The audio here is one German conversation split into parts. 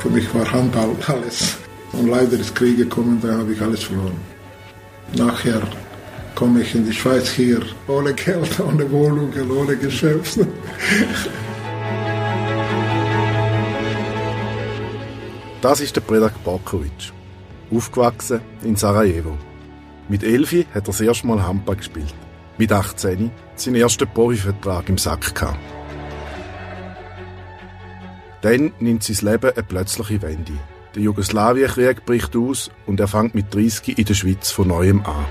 Für mich war Handball alles. Und leider ist Krieg gekommen, da habe ich alles verloren. Nachher komme ich in die Schweiz hier, ohne Geld, ohne Wohnung, ohne Geschäft. Das ist der Predak Barkovic. Aufgewachsen in Sarajevo. Mit Elfi hat er das erste Mal Handball gespielt. Mit 18 seinen ersten Profivertrag im Sack gehabt. Dann nimmt sein Leben eine plötzliche Wende. Der Jugoslawienkrieg bricht aus und er fängt mit 30 in der Schweiz von neuem an.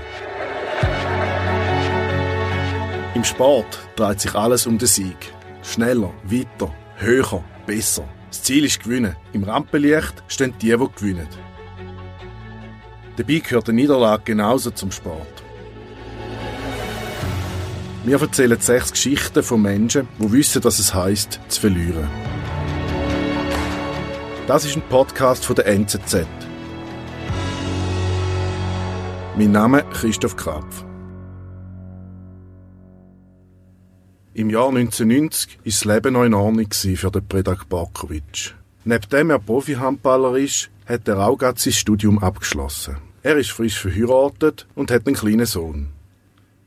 Im Sport dreht sich alles um den Sieg. Schneller, weiter, höher, besser. Das Ziel ist gewinnen. Im Rampenlicht stehen die, die gewinnen. Dabei gehört eine Niederlage genauso zum Sport. Wir erzählen sechs Geschichten von Menschen, die wissen, was es heißt, zu verlieren. Das ist ein Podcast von der NZZ. Mein Name ist Christoph Krapf. Im Jahr 1990 war das Leben noch in Ordnung für den Predak Barkovic. Neben dem er Profi-Handballer ist, hat er auch gerade sein Studium abgeschlossen. Er ist frisch verheiratet und hat einen kleinen Sohn.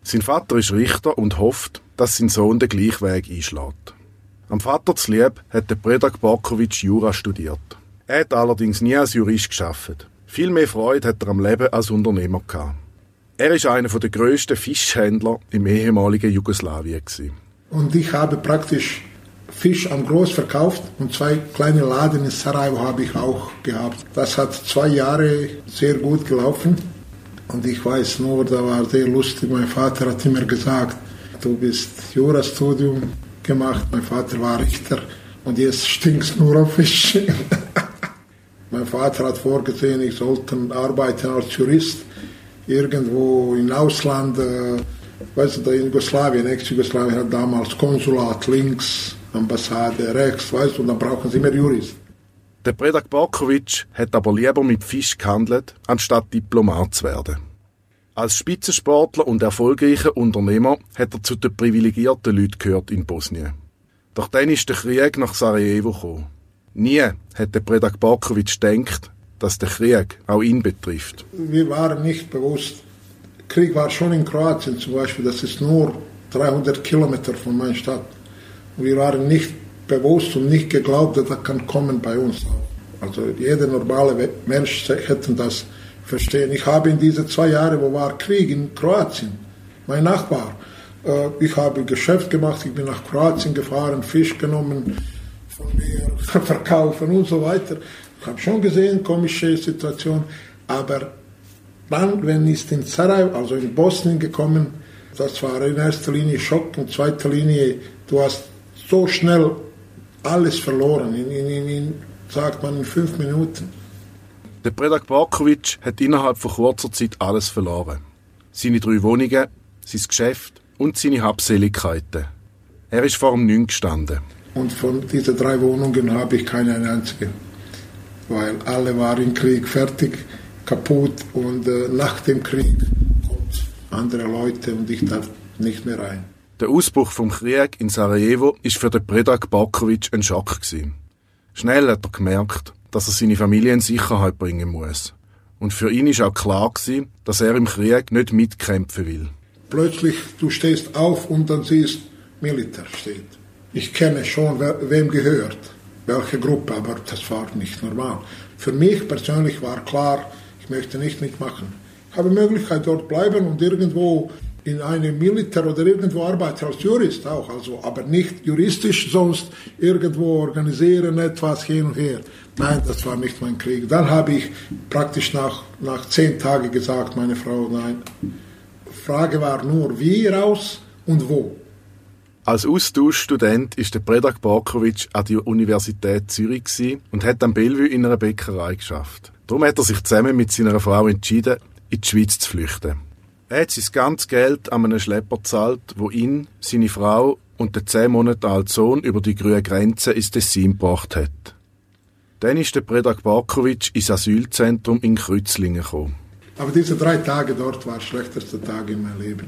Sein Vater ist Richter und hofft, dass sein Sohn den gleichen Weg einschlägt. Am Vater zu lieb hat der Predak Barkovic Jura studiert. Er hat allerdings nie als Jurist geschafft. Viel mehr Freude hat er am Leben als Unternehmer gehabt. Er ist einer der grössten Fischhändler im ehemaligen Jugoslawien. Und ich habe praktisch Fisch am Groß verkauft und zwei kleine Laden in Sarajevo habe ich auch gehabt. Das hat zwei Jahre sehr gut gelaufen und ich weiß nur, da war sehr lustig. Mein Vater hat immer gesagt, du bist Jurastudium gemacht, mein Vater war Richter und jetzt stinkst nur auf Fisch. mein Vater hat vorgesehen, ich sollte arbeiten als Jurist irgendwo im Ausland. Äh, weißt du, in Jugoslawien, Ex-Jugoslawien hat damals Konsulat links, Ambassade rechts, weißt du, und dann brauchen sie mehr Juristen. Der Predak Borkovic hat aber lieber mit Fisch gehandelt, anstatt Diplomat zu werden. Als Spitzensportler und erfolgreicher Unternehmer hat er zu den privilegierten Leuten gehört in Bosnien. Doch dann ist der Krieg nach Sarajevo gekommen. Nie hat der Predak Borkovic gedacht, dass der Krieg auch ihn betrifft. Wir waren nicht bewusst. Krieg war schon in Kroatien zum Beispiel, das ist nur 300 Kilometer von meiner Stadt. Wir waren nicht bewusst und nicht geglaubt, dass das kann kommen bei uns. Also jeder normale Mensch hätte das verstehen. Ich habe in diese zwei Jahre, wo war Krieg in Kroatien, mein Nachbar, äh, ich habe Geschäft gemacht, ich bin nach Kroatien gefahren, Fisch genommen, von mir verkaufen und so weiter. Ich habe schon gesehen, komische Situation, aber dann, wenn ich in Sarajevo, also in Bosnien gekommen, das war in erster Linie Schock, in zweiter Linie, du hast so schnell alles verloren, in, in, in, sagt man in fünf Minuten. Der Predak Barkovic hat innerhalb von kurzer Zeit alles verloren. Seine drei Wohnungen, sein Geschäft und seine Habseligkeiten. Er ist vor dem Neun gestanden. Und von diesen drei Wohnungen habe ich keine einzige. Weil alle waren im Krieg fertig, kaputt und äh, nach dem Krieg kommt andere Leute und ich darf nicht mehr rein. Der Ausbruch vom Krieg in Sarajevo ist für den Predak Barkovic ein Schock gewesen. Schnell hat er gemerkt, dass er seine Familie in Sicherheit bringen muss. Und für ihn ist auch klar gewesen, dass er im Krieg nicht mitkämpfen will. Plötzlich, du stehst auf und dann siehst, Militär steht. Ich kenne schon, wer, wem gehört, welche Gruppe, aber das war nicht normal. Für mich persönlich war klar, ich möchte nicht mitmachen. Ich habe die Möglichkeit, dort bleiben und irgendwo in einem Militär oder irgendwo arbeiten als Jurist auch, also, aber nicht juristisch, sonst irgendwo organisieren etwas hin und her. Nein, das war nicht mein Krieg. Dann habe ich praktisch nach, nach zehn Tagen gesagt, meine Frau, nein. Frage war nur, wie raus und wo. Als Austauschstudent ist der Predak Barkovic an der Universität Zürich und hat am Bellevue in einer Bäckerei geschafft. Darum hat er sich zusammen mit seiner Frau entschieden, in die Schweiz zu flüchten. Er hat sein ganzes Geld an einen Schlepper gezahlt, wo ihn, seine Frau und den zehn Monate alten Sohn über die grüne Grenze ins Tessin gebracht hat. Dann ist der Predak Barkovic ins Asylzentrum in Kreuzlingen gekommen. Aber diese drei Tage dort war der schlechteste Tag in meinem Leben.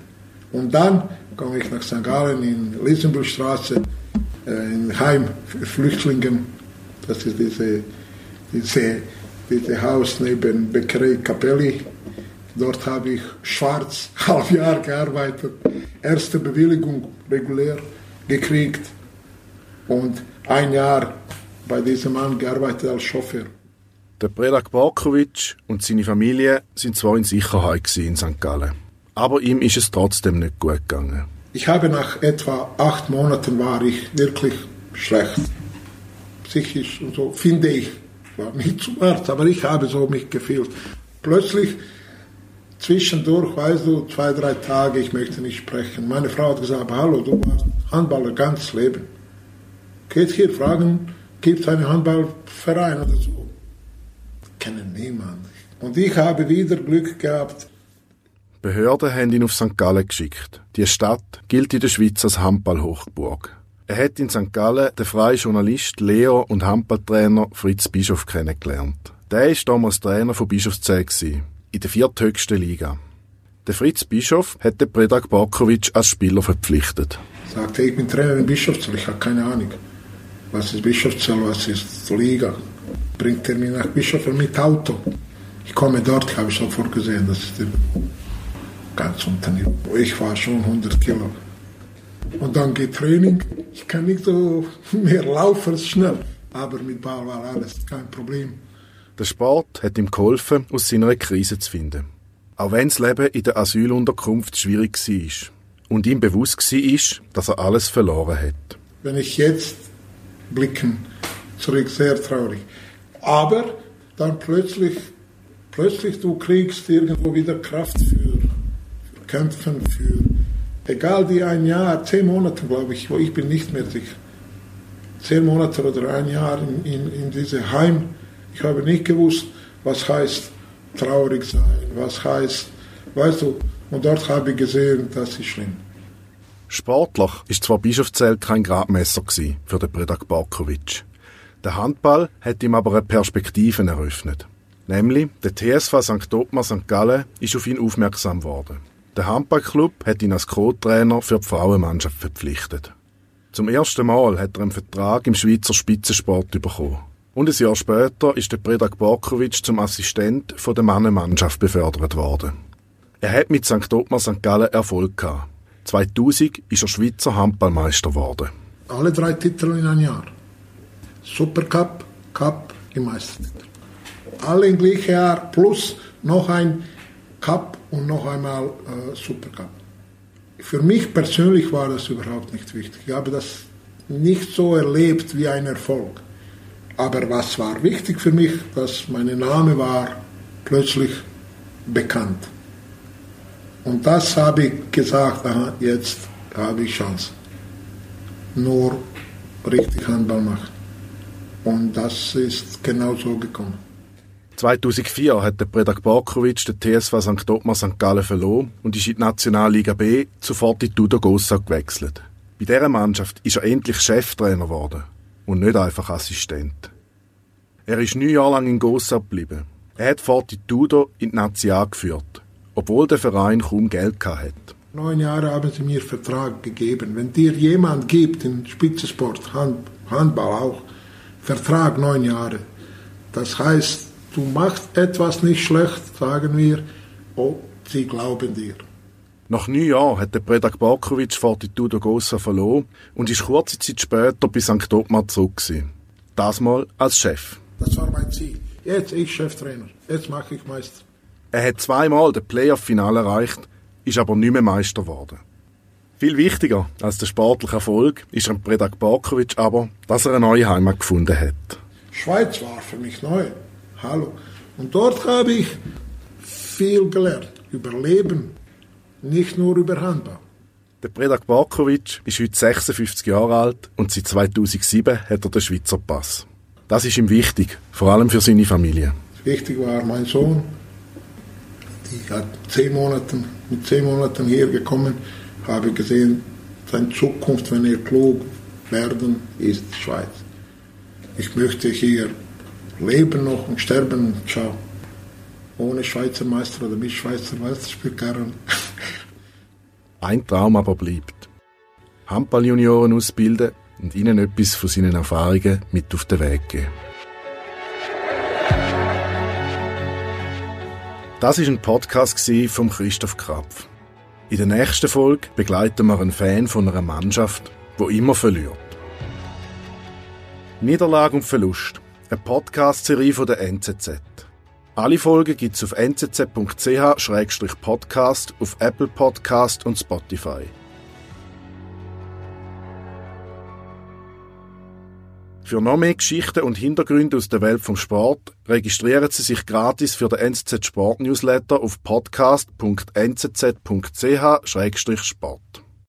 Und dann komme ich nach St. Gallen in Lisenbühlstraße, äh, in Heim für Flüchtlingen. Das ist diese, Diese, diese Haus neben Bäckerei Capelli. Dort habe ich schwarz halb Jahr gearbeitet. Erste Bewilligung regulär gekriegt und ein Jahr bei diesem Mann gearbeitet als Chauffeur. Der Predak Barkovic und seine Familie sind zwar in Sicherheit in St. Gallen, aber ihm ist es trotzdem nicht gut gegangen. Ich habe nach etwa acht Monaten war ich wirklich schlecht. Psychisch und so, finde ich. War nicht zum Arzt, aber ich habe so mich gefühlt. Plötzlich, zwischendurch, weißt du, zwei, drei Tage, ich möchte nicht sprechen. Meine Frau hat gesagt, hallo, du warst Handballer ganz Leben. Geht hier fragen, gibt es einen Handballverein oder so? Kennen niemand. Und ich habe wieder Glück gehabt. Behörden haben ihn auf St. Gallen geschickt. Die Stadt gilt in der Schweiz als Handballhochburg. Er hat in St. Gallen den freien Journalist, Lehrer und Handballtrainer Fritz Bischof kennengelernt. Der war damals Trainer von Bischofszell in der vierthöchsten Liga. Der Fritz Bischof hat den Predrag Barkovic als Spieler verpflichtet. Sagte, ich bin Trainer in Bischofszell, ich habe keine Ahnung. Was ist Bischofszell, was ist Liga? Bringt er mich nach Bischofszell mit Auto. Ich komme dort, habe ich sofort gesehen, das ist ganz unten. Ich war schon 100 Kilo. Und dann geht Training. Ich kann nicht so mehr laufen schnell. Aber mit Ball war alles kein Problem. Der Sport hat ihm geholfen, aus seiner Krise zu finden. Auch wenn das Leben in der Asylunterkunft schwierig war und ihm bewusst war, dass er alles verloren hat. Wenn ich jetzt blicken zurück, sehr traurig. Aber dann plötzlich, plötzlich du kriegst irgendwo wieder Kraft für, für Kämpfen, für egal wie ein Jahr, zehn Monate glaube ich, wo ich bin nicht mehr sicher. Zehn Monate oder ein Jahr in, in, in diese Heim. Ich habe nicht gewusst, was heißt traurig sein, was heißt, weißt du, und dort habe ich gesehen, das ist schlimm. Sportlich ist zwar Bischofszell kein Gradmesser für den Predak Barkovic. Der Handball hat ihm aber eine Perspektive eröffnet. Nämlich, der TSV St. Ottmar St. Gallen ist auf ihn aufmerksam worden. Der Handballclub hat ihn als Co-Trainer für die Frauenmannschaft verpflichtet. Zum ersten Mal hat er einen Vertrag im Schweizer Spitzensport bekommen. Und ein Jahr später ist der Predrag Borkovic zum Assistent von der Mannenmannschaft befördert worden. Er hat mit St. Ottmar St. Gallen Erfolg gehabt. 2000 ist er Schweizer Handballmeister geworden. Alle drei Titel in einem Jahr. Supercup, Cup, im Meistertitel. Alle im gleichen Jahr plus noch ein Cup und noch einmal äh, Supercup. Für mich persönlich war das überhaupt nicht wichtig. Ich habe das nicht so erlebt wie ein Erfolg. Aber was war wichtig für mich, dass mein Name war plötzlich bekannt. Und das habe ich gesagt, aha, jetzt habe ich Chance. Nur richtig Handball machen. Und das ist genau so gekommen. 2004 hat der Predak Barkovic den TSV St. Ottmar St. Gallen verloren und ist in die Nationalliga B zu Fortitudo Gossau gewechselt. Bei dieser Mannschaft ist er endlich Cheftrainer geworden und nicht einfach Assistent. Er ist neun Jahre lang in Gossau geblieben. Er hat Fortitudo in die Nazi geführt, obwohl der Verein kaum Geld hatte. Neun Jahre haben sie mir Vertrag gegeben. Wenn dir jemand gibt, in Spitzensport, Hand, Handball auch, Vertrag neun Jahre, das heißt, du machst etwas nicht schlecht, sagen wir, oh, sie glauben dir. Nach neun Jahren hat der Predak Barkovic Fortitudo Gossa verloren und ist kurze Zeit später bei St. Ottmar zurück gewesen. Das mal als Chef. Das war mein Ziel. Jetzt ich Cheftrainer. Jetzt mache ich Meister. Er hat zweimal das Playoff-Finale erreicht, ist aber nicht mehr Meister geworden. Viel wichtiger als der sportliche Erfolg ist am Predak Barkovic aber, dass er eine neue Heimat gefunden hat. Schweiz war für mich neu. Hallo. Und dort habe ich viel gelernt. Über Leben, nicht nur über Handball. Der Predak Barkovic ist heute 56 Jahre alt und seit 2007 hat er den Schweizer Pass. Das ist ihm wichtig, vor allem für seine Familie. Wichtig war mein Sohn. Ich hat zehn Monate, mit zehn Monaten hier gekommen, habe gesehen, seine Zukunft, wenn er klug werden, ist die Schweiz. Ich möchte hier leben noch und sterben. Ciao. Ohne Schweizer Meister oder mit Schweizer Meister spielt keine. Ein Traum aber bleibt. Handball-Junioren ausbilden und ihnen etwas von seinen Erfahrungen mit auf den Weg geben. Das ist ein Podcast von Christoph Krapf. In der nächsten Folge begleiten wir einen Fan von einer Mannschaft, wo immer verliert. Niederlage und Verlust. Eine Podcast-Serie von der NZZ. Alle Folgen gibt's auf nzz.ch-podcast, auf Apple Podcast und Spotify. Für noch mehr Geschichten und Hintergründe aus der Welt vom Sport registrieren Sie sich gratis für den NZZ Sport Newsletter auf podcast.nzz.ch-sport.